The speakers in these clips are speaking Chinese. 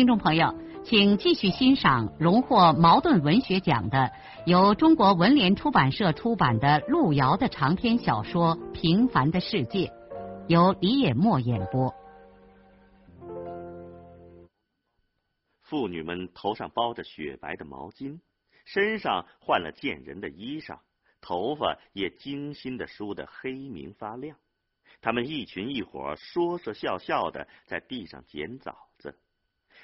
听众朋友，请继续欣赏荣获茅盾文学奖的、由中国文联出版社出版的路遥的长篇小说《平凡的世界》，由李野墨演播。妇女们头上包着雪白的毛巾，身上换了见人的衣裳，头发也精心的梳得黑明发亮。她们一群一伙说说笑笑的在地上捡枣。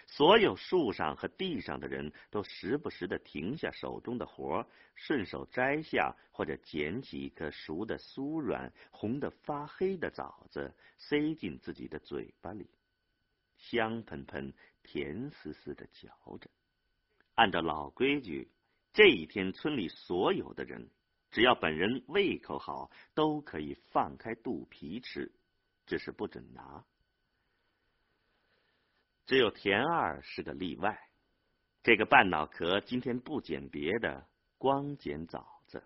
所有树上和地上的人都时不时的停下手中的活，顺手摘下或者捡起一颗熟的酥软、红的发黑的枣子，塞进自己的嘴巴里，香喷喷、甜丝丝的嚼着。按照老规矩，这一天村里所有的人，只要本人胃口好，都可以放开肚皮吃，只是不准拿。只有田二是个例外，这个半脑壳今天不捡别的，光捡枣子。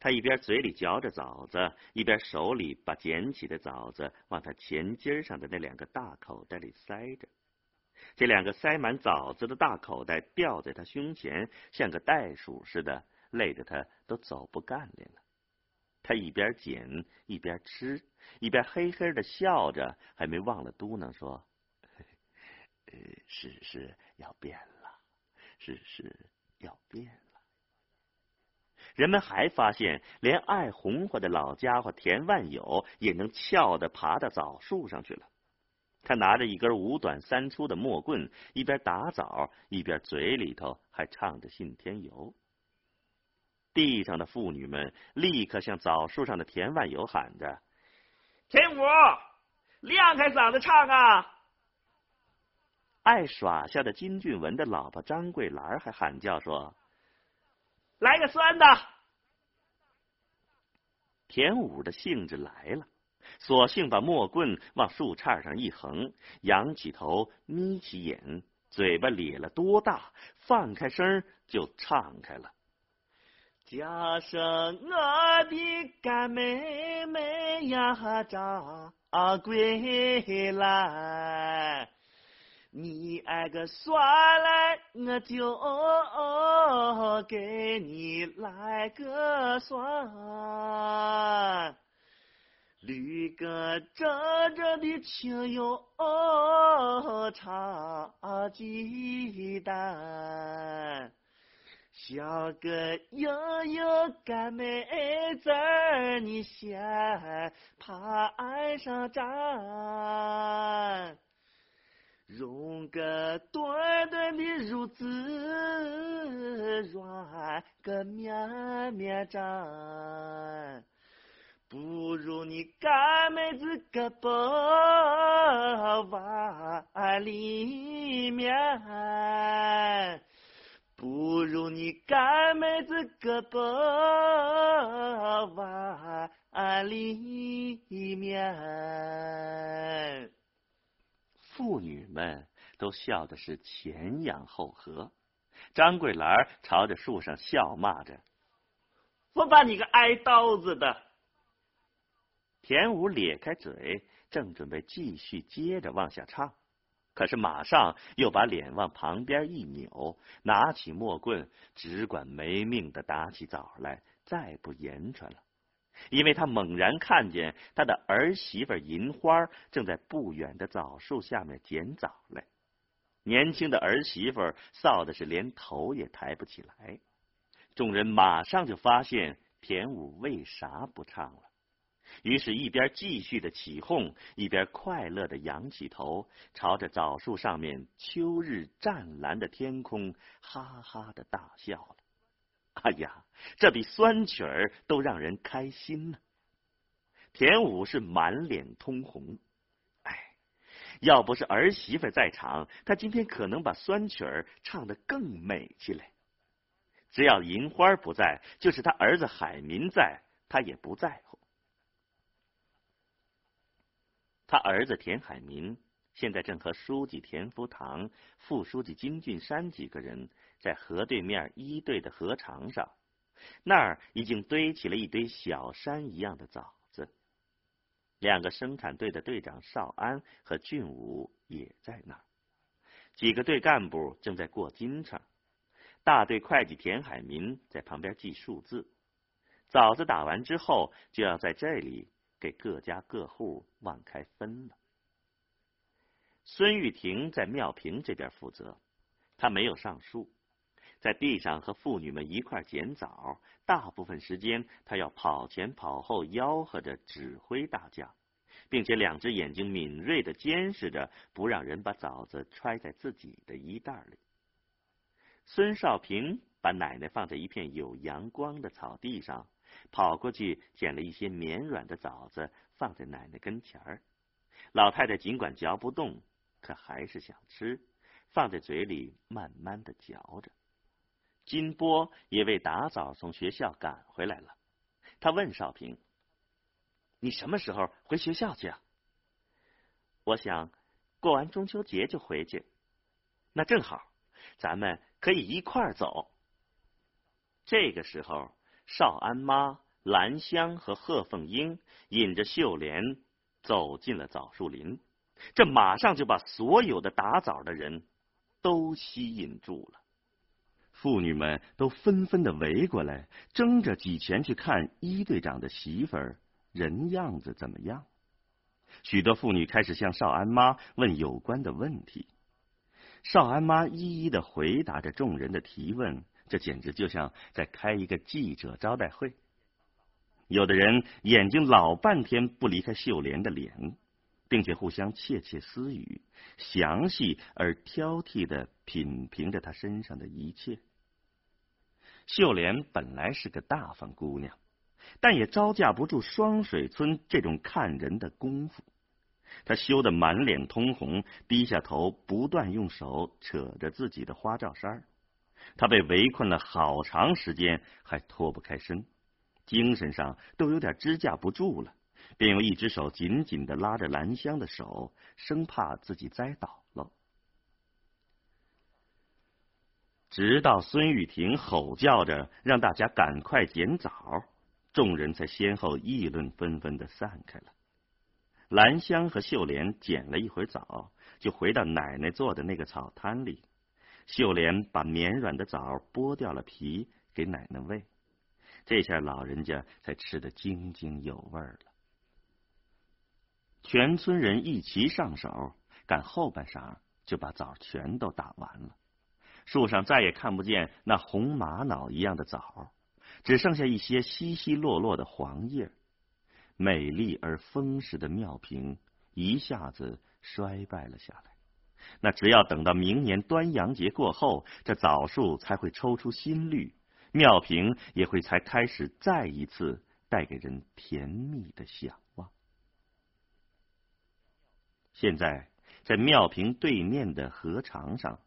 他一边嘴里嚼着枣子，一边手里把捡起的枣子往他前襟上的那两个大口袋里塞着。这两个塞满枣子的大口袋吊在他胸前，像个袋鼠似的，累得他都走不干练了。他一边捡一边吃，一边嘿嘿的笑着，还没忘了嘟囔说。世事要变了，世事要变了。人们还发现，连爱红花的老家伙田万友也能翘的爬到枣树上去了。他拿着一根五短三粗的木棍，一边打枣，一边嘴里头还唱着信天游。地上的妇女们立刻向枣树上的田万友喊着：“田五，亮开嗓子唱啊！”爱耍笑的金俊文的老婆张桂兰还喊叫说：“来个酸的！”田五的兴致来了，索性把木棍往树杈上一横，仰起头，眯起眼，嘴巴咧了多大，放开声就唱开了：“叫声我的干妹妹呀，张桂兰。”你挨个耍来，我就给你来个耍。绿个真正的情哟，唱鸡蛋，像个硬硬干妹子，你先爬岸上站。用个短短的褥子软个绵绵毡，不如你干妹子个包碗里面，不如你干妹子个包碗里面。妇女们都笑的是前仰后合，张桂兰朝着树上笑骂着：“我把你个挨刀子的！”田武咧开嘴，正准备继续接着往下唱，可是马上又把脸往旁边一扭，拿起木棍，只管没命的打起枣来，再不言传了。因为他猛然看见他的儿媳妇银花正在不远的枣树下面捡枣来，年轻的儿媳妇臊的是连头也抬不起来。众人马上就发现田武为啥不唱了，于是，一边继续的起哄，一边快乐的仰起头，朝着枣树上面秋日湛蓝的天空，哈哈的大笑了。哎呀，这比酸曲儿都让人开心呢！田武是满脸通红，哎，要不是儿媳妇在场，他今天可能把酸曲儿唱得更美起来。只要银花不在，就是他儿子海民在，他也不在乎。他儿子田海民现在正和书记田福堂、副书记金俊山几个人在河对面一队的河场上，那儿已经堆起了一堆小山一样的枣子。两个生产队的队长邵安和俊武也在那儿，几个队干部正在过金秤，大队会计田海民在旁边记数字。枣子打完之后，就要在这里。给各家各户往开分了。孙玉婷在庙坪这边负责，她没有上树，在地上和妇女们一块捡枣。大部分时间，她要跑前跑后，吆喝着指挥大家，并且两只眼睛敏锐的监视着，不让人把枣子揣在自己的衣袋里。孙少平把奶奶放在一片有阳光的草地上。跑过去捡了一些绵软的枣子，放在奶奶跟前儿。老太太尽管嚼不动，可还是想吃，放在嘴里慢慢的嚼着。金波也为打枣从学校赶回来了。他问少平：“你什么时候回学校去啊？”“我想过完中秋节就回去。”“那正好，咱们可以一块儿走。”这个时候。少安妈、兰香和贺凤英引着秀莲走进了枣树林，这马上就把所有的打枣的人都吸引住了。妇女们都纷纷的围过来，争着挤前去看一队长的媳妇儿人样子怎么样。许多妇女开始向少安妈问有关的问题，少安妈一一的回答着众人的提问。这简直就像在开一个记者招待会。有的人眼睛老半天不离开秀莲的脸，并且互相窃窃私语，详细而挑剔的品评着她身上的一切。秀莲本来是个大方姑娘，但也招架不住双水村这种看人的功夫。她羞得满脸通红，低下头，不断用手扯着自己的花罩衫她被围困了好长时间，还脱不开身，精神上都有点支架不住了，便用一只手紧紧的拉着兰香的手，生怕自己栽倒了。直到孙玉婷吼叫着让大家赶快捡枣，众人才先后议论纷纷的散开了。兰香和秀莲捡了一会枣，就回到奶奶做的那个草滩里。秀莲把绵软的枣剥掉了皮，给奶奶喂。这下老人家才吃得津津有味了。全村人一齐上手，赶后半晌就把枣全都打完了。树上再也看不见那红玛瑙一样的枣，只剩下一些稀稀落落的黄叶。美丽而丰实的庙坪一下子衰败了下来。那只要等到明年端阳节过后，这枣树才会抽出新绿，庙坪也会才开始再一次带给人甜蜜的想望。现在在庙坪对面的河床上，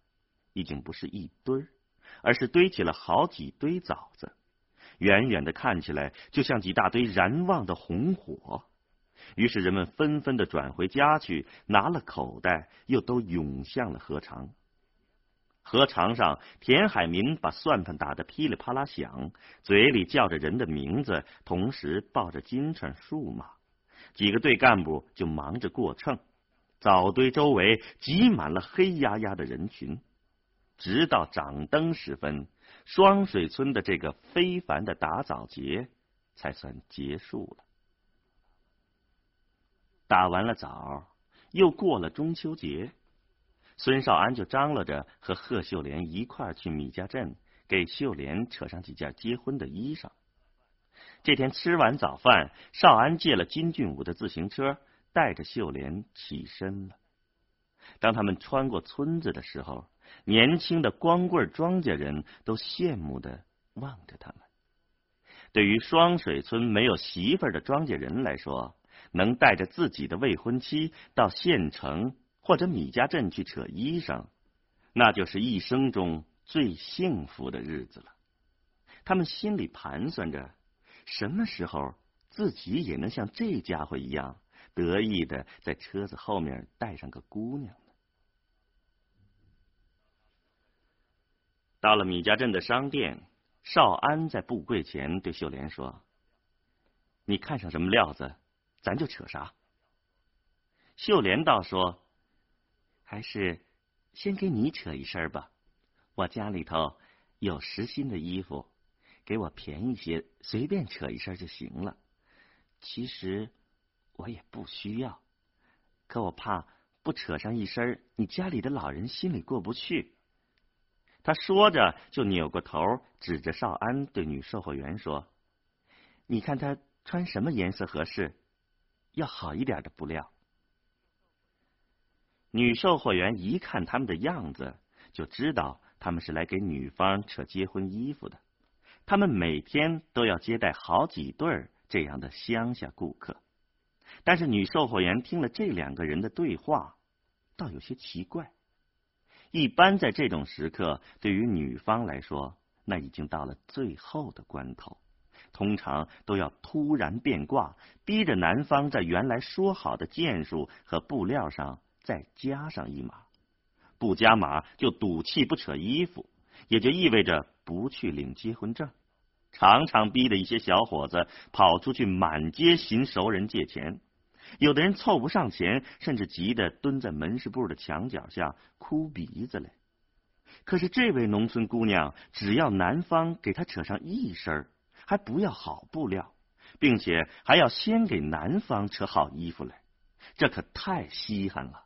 已经不是一堆儿，而是堆起了好几堆枣子，远远的看起来就像几大堆燃旺的红火。于是人们纷纷的转回家去，拿了口袋，又都涌向了河场。河场上，田海民把算盘打得噼里啪啦响，嘴里叫着人的名字，同时抱着金秤数码。几个队干部就忙着过秤。枣堆周围挤满了黑压压的人群，直到掌灯时分，双水村的这个非凡的打枣节才算结束了。打完了枣，又过了中秋节，孙少安就张罗着和贺秀莲一块去米家镇，给秀莲扯上几件结婚的衣裳。这天吃完早饭，少安借了金俊武的自行车，带着秀莲起身了。当他们穿过村子的时候，年轻的光棍庄稼人都羡慕的望着他们。对于双水村没有媳妇儿的庄稼人来说，能带着自己的未婚妻到县城或者米家镇去扯衣裳，那就是一生中最幸福的日子了。他们心里盘算着，什么时候自己也能像这家伙一样得意的在车子后面带上个姑娘到了米家镇的商店，少安在布柜前对秀莲说：“你看上什么料子，咱就扯啥。”秀莲倒说：“还是先给你扯一身吧，我家里头有实心的衣服。”给我便宜些，随便扯一身就行了。其实我也不需要，可我怕不扯上一身，你家里的老人心里过不去。他说着，就扭过头，指着少安对女售货员说：“你看他穿什么颜色合适？要好一点的布料。”女售货员一看他们的样子，就知道他们是来给女方扯结婚衣服的。他们每天都要接待好几对儿这样的乡下顾客，但是女售货员听了这两个人的对话，倒有些奇怪。一般在这种时刻，对于女方来说，那已经到了最后的关头，通常都要突然变卦，逼着男方在原来说好的件数和布料上再加上一码，不加码就赌气不扯衣服。也就意味着不去领结婚证，常常逼得一些小伙子跑出去满街寻熟人借钱，有的人凑不上钱，甚至急得蹲在门市部的墙角下哭鼻子来。可是这位农村姑娘，只要男方给她扯上一身，还不要好布料，并且还要先给男方扯好衣服来，这可太稀罕了。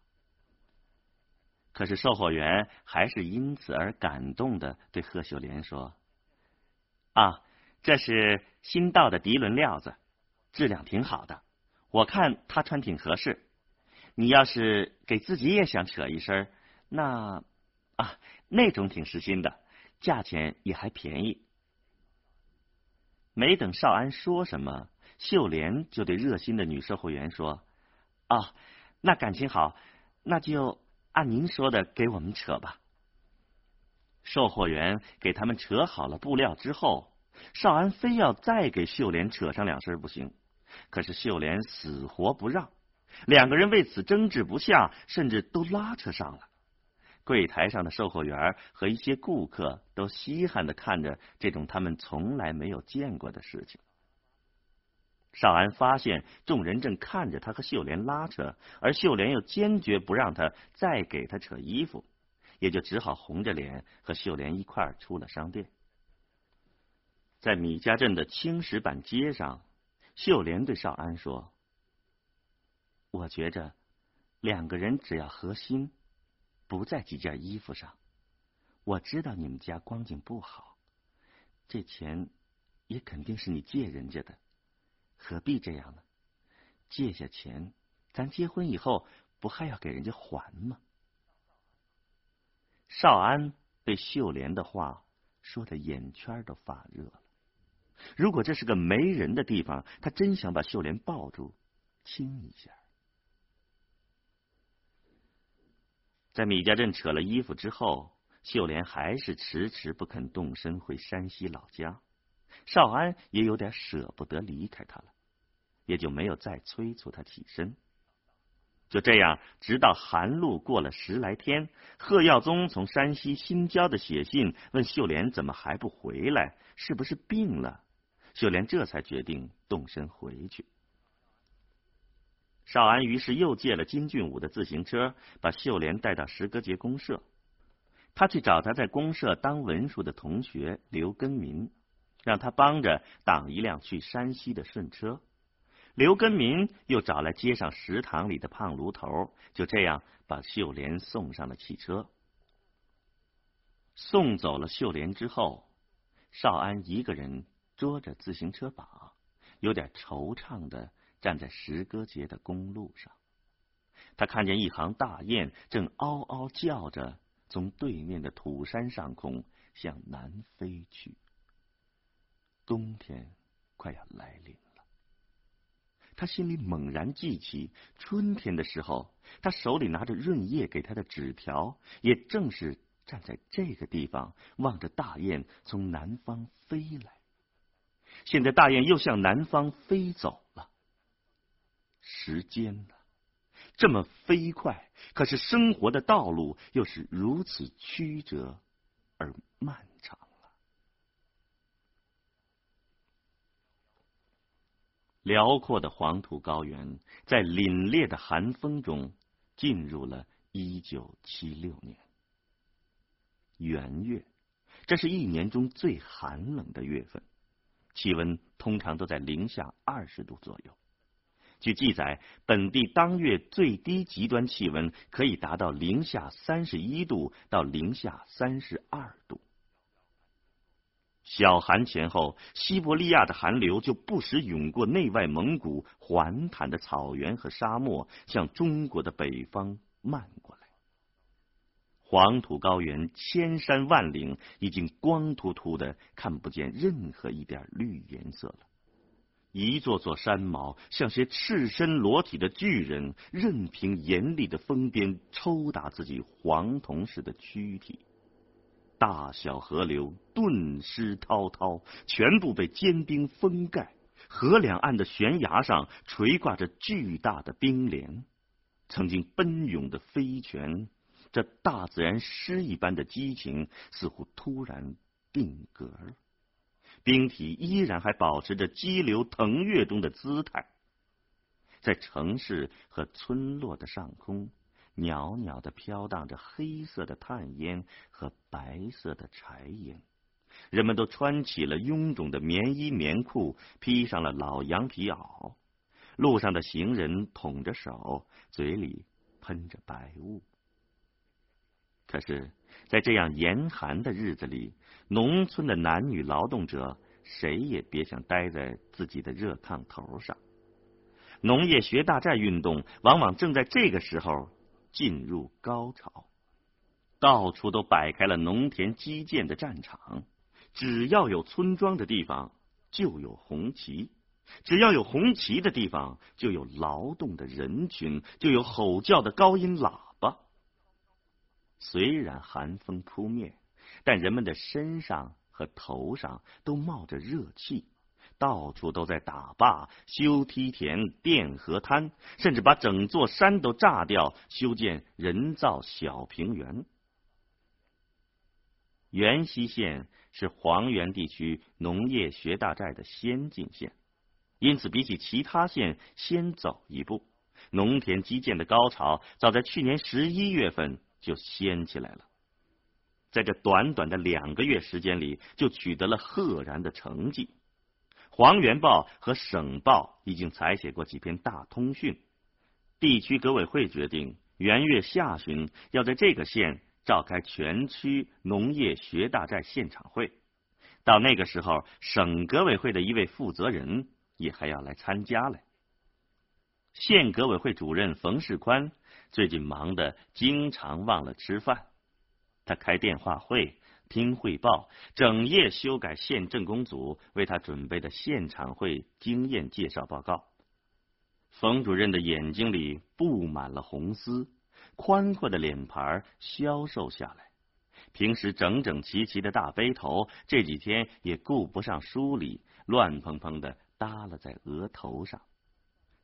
可是售货员还是因此而感动的，对贺秀莲说：“啊，这是新到的涤纶料子，质量挺好的，我看他穿挺合适。你要是给自己也想扯一身，那啊那种挺实心的，价钱也还便宜。”没等少安说什么，秀莲就对热心的女售货员说：“啊，那感情好，那就。”按您说的，给我们扯吧。售货员给他们扯好了布料之后，少安非要再给秀莲扯上两身不行。可是秀莲死活不让，两个人为此争执不下，甚至都拉扯上了。柜台上的售货员和一些顾客都稀罕的看着这种他们从来没有见过的事情。少安发现众人正看着他和秀莲拉扯，而秀莲又坚决不让他再给他扯衣服，也就只好红着脸和秀莲一块儿出了商店。在米家镇的青石板街上，秀莲对少安说：“我觉着两个人只要合心，不在几件衣服上。我知道你们家光景不好，这钱也肯定是你借人家的。”何必这样呢？借下钱，咱结婚以后不还要给人家还吗？少安被秀莲的话说的眼圈都发热了。如果这是个没人的地方，他真想把秀莲抱住亲一下。在米家镇扯了衣服之后，秀莲还是迟迟不肯动身回山西老家。少安也有点舍不得离开他了，也就没有再催促他起身。就这样，直到寒露过了十来天，贺耀宗从山西新交的写信问秀莲怎么还不回来，是不是病了？秀莲这才决定动身回去。少安于是又借了金俊武的自行车，把秀莲带到石歌节公社。他去找他在公社当文书的同学刘根民。让他帮着挡一辆去山西的顺车，刘根民又找来街上食堂里的胖炉头，就这样把秀莲送上了汽车。送走了秀莲之后，少安一个人捉着自行车把，有点惆怅的站在石歌节的公路上。他看见一行大雁正嗷嗷叫着，从对面的土山上空向南飞去。冬天快要来临了，他心里猛然记起，春天的时候，他手里拿着润叶给他的纸条，也正是站在这个地方，望着大雁从南方飞来。现在大雁又向南方飞走了。时间呢，这么飞快，可是生活的道路又是如此曲折而漫长了。辽阔的黄土高原，在凛冽的寒风中，进入了一九七六年元月，这是一年中最寒冷的月份。气温通常都在零下二十度左右。据记载，本地当月最低极端气温可以达到零下三十一度到零下三十二度。小寒前后，西伯利亚的寒流就不时涌过内外蒙古环坦的草原和沙漠，向中国的北方漫过来。黄土高原，千山万岭，已经光秃秃的，看不见任何一点绿颜色了。一座座山毛像些赤身裸体的巨人，任凭严厉的风鞭抽打自己黄铜似的躯体。大小河流顿失滔滔，全部被坚冰封盖。河两岸的悬崖上垂挂着巨大的冰帘，曾经奔涌的飞泉。这大自然诗一般的激情似乎突然定格了，冰体依然还保持着激流腾跃中的姿态。在城市和村落的上空，袅袅的飘荡着黑色的炭烟和白色的柴烟。人们都穿起了臃肿的棉衣棉裤，披上了老羊皮袄。路上的行人捅着手，嘴里喷着白雾。可是，在这样严寒的日子里，农村的男女劳动者谁也别想待在自己的热炕头上。农业学大寨运动往往正在这个时候进入高潮，到处都摆开了农田基建的战场。只要有村庄的地方，就有红旗；只要有红旗的地方，就有劳动的人群，就有吼叫的高音喇叭。虽然寒风扑面，但人们的身上和头上都冒着热气，到处都在打坝、修梯田、垫河滩，甚至把整座山都炸掉，修建人造小平原。元溪县是黄原地区农业学大寨的先进县，因此比起其他县先走一步。农田基建的高潮早在去年十一月份。就掀起来了，在这短短的两个月时间里，就取得了赫然的成绩。黄原报和省报已经采写过几篇大通讯。地区革委会决定，元月下旬要在这个县召开全区农业学大寨现场会。到那个时候，省革委会的一位负责人也还要来参加来。县革委会主任冯世宽。最近忙得经常忘了吃饭，他开电话会、听汇报，整夜修改县政工组为他准备的现场会经验介绍报告。冯主任的眼睛里布满了红丝，宽阔的脸盘消瘦下来，平时整整齐齐的大背头这几天也顾不上梳理，乱蓬蓬的耷拉在额头上。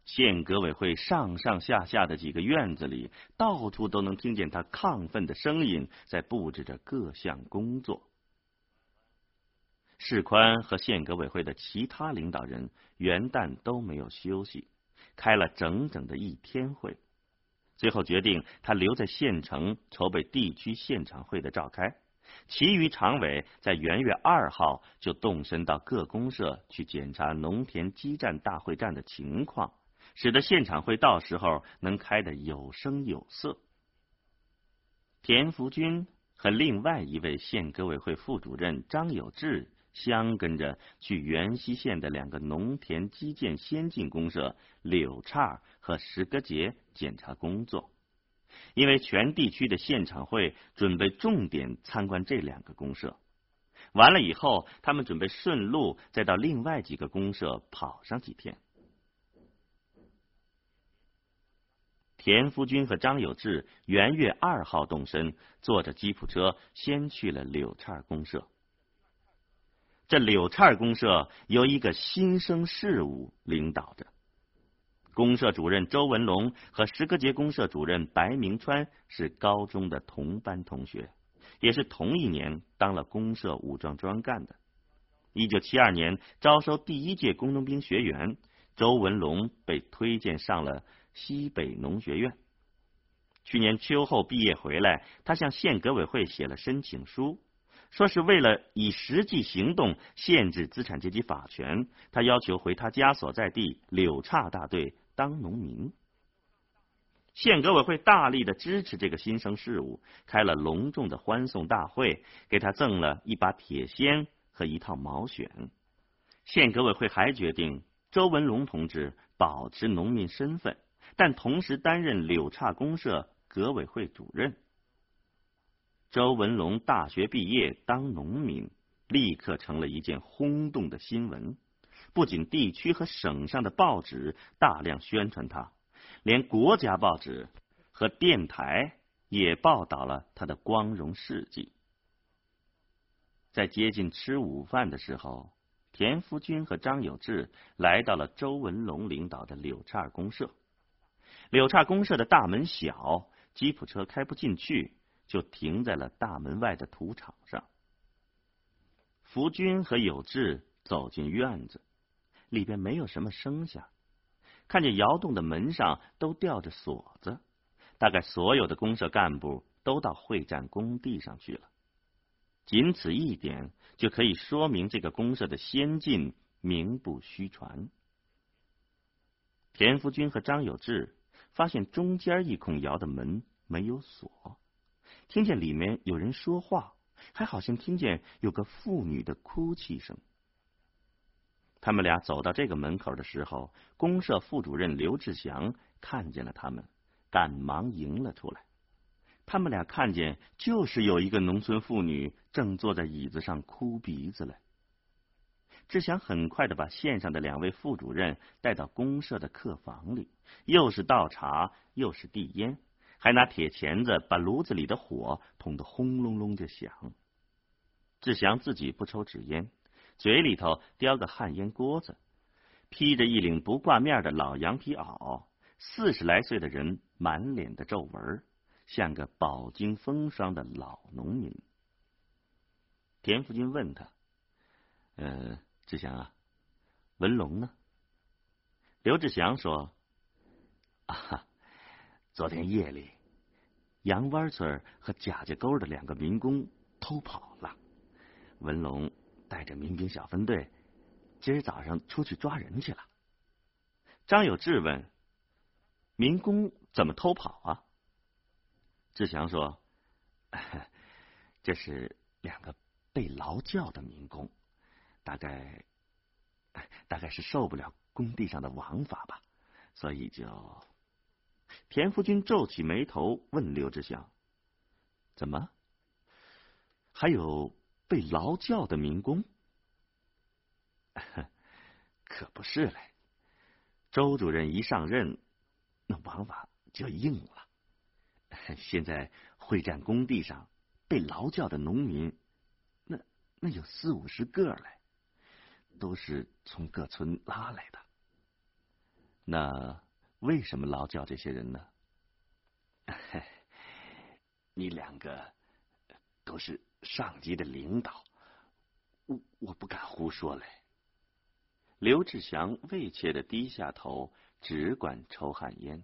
县革委会上上下下的几个院子里，到处都能听见他亢奋的声音，在布置着各项工作。世宽和县革委会的其他领导人元旦都没有休息，开了整整的一天会，最后决定他留在县城筹备地区现场会的召开，其余常委在元月二号就动身到各公社去检查农田基站大会站的情况。使得现场会到时候能开得有声有色。田福军和另外一位县革委会副主任张有志相跟着去元溪县的两个农田基建先进公社柳岔和石戈节检查工作，因为全地区的现场会准备重点参观这两个公社。完了以后，他们准备顺路再到另外几个公社跑上几天。田福军和张有志元月二号动身，坐着吉普车先去了柳岔公社。这柳岔公社由一个新生事务领导着。公社主任周文龙和石歌节公社主任白明川是高中的同班同学，也是同一年当了公社武装专干的。一九七二年招收第一届工农兵学员，周文龙被推荐上了西北农学院。去年秋后毕业回来，他向县革委会写了申请书，说是为了以实际行动限制资产阶级法权，他要求回他家所在地柳岔大队。当农民，县革委会大力的支持这个新生事物，开了隆重的欢送大会，给他赠了一把铁锨和一套毛选。县革委会还决定周文龙同志保持农民身份，但同时担任柳岔公社革委会主任。周文龙大学毕业当农民，立刻成了一件轰动的新闻。不仅地区和省上的报纸大量宣传他，连国家报纸和电台也报道了他的光荣事迹。在接近吃午饭的时候，田福军和张有志来到了周文龙领导的柳岔公社。柳岔公社的大门小，吉普车开不进去，就停在了大门外的土场上。福军和有志走进院子。里边没有什么声响，看见窑洞的门上都吊着锁子，大概所有的公社干部都到会战工地上去了。仅此一点就可以说明这个公社的先进名不虚传。田福军和张有志发现中间一孔窑的门没有锁，听见里面有人说话，还好像听见有个妇女的哭泣声。他们俩走到这个门口的时候，公社副主任刘志祥看见了他们，赶忙迎了出来。他们俩看见，就是有一个农村妇女正坐在椅子上哭鼻子了。志祥很快的把县上的两位副主任带到公社的客房里，又是倒茶，又是递烟，还拿铁钳子把炉子里的火捅得轰隆隆的响。志祥自己不抽纸烟。嘴里头叼个旱烟锅子，披着一领不挂面的老羊皮袄，四十来岁的人，满脸的皱纹，像个饱经风霜的老农民。田福军问他：“呃，志祥啊，文龙呢？”刘志祥说：“啊，昨天夜里，杨湾村和贾家沟的两个民工偷跑了，文龙。”带着民兵小分队，今儿早上出去抓人去了。张有志问：“民工怎么偷跑啊？”志祥说：“这是两个被劳教的民工，大概大概是受不了工地上的王法吧，所以就……”田福军皱起眉头问刘志祥：“怎么？还有？”被劳教的民工，可不是嘞。周主任一上任，那王法就硬了。现在会战工地上被劳教的农民，那那有四五十个嘞，都是从各村拉来的。那为什么劳教这些人呢？你两个都是。上级的领导，我我不敢胡说嘞。刘志祥畏怯的低下头，只管抽旱烟。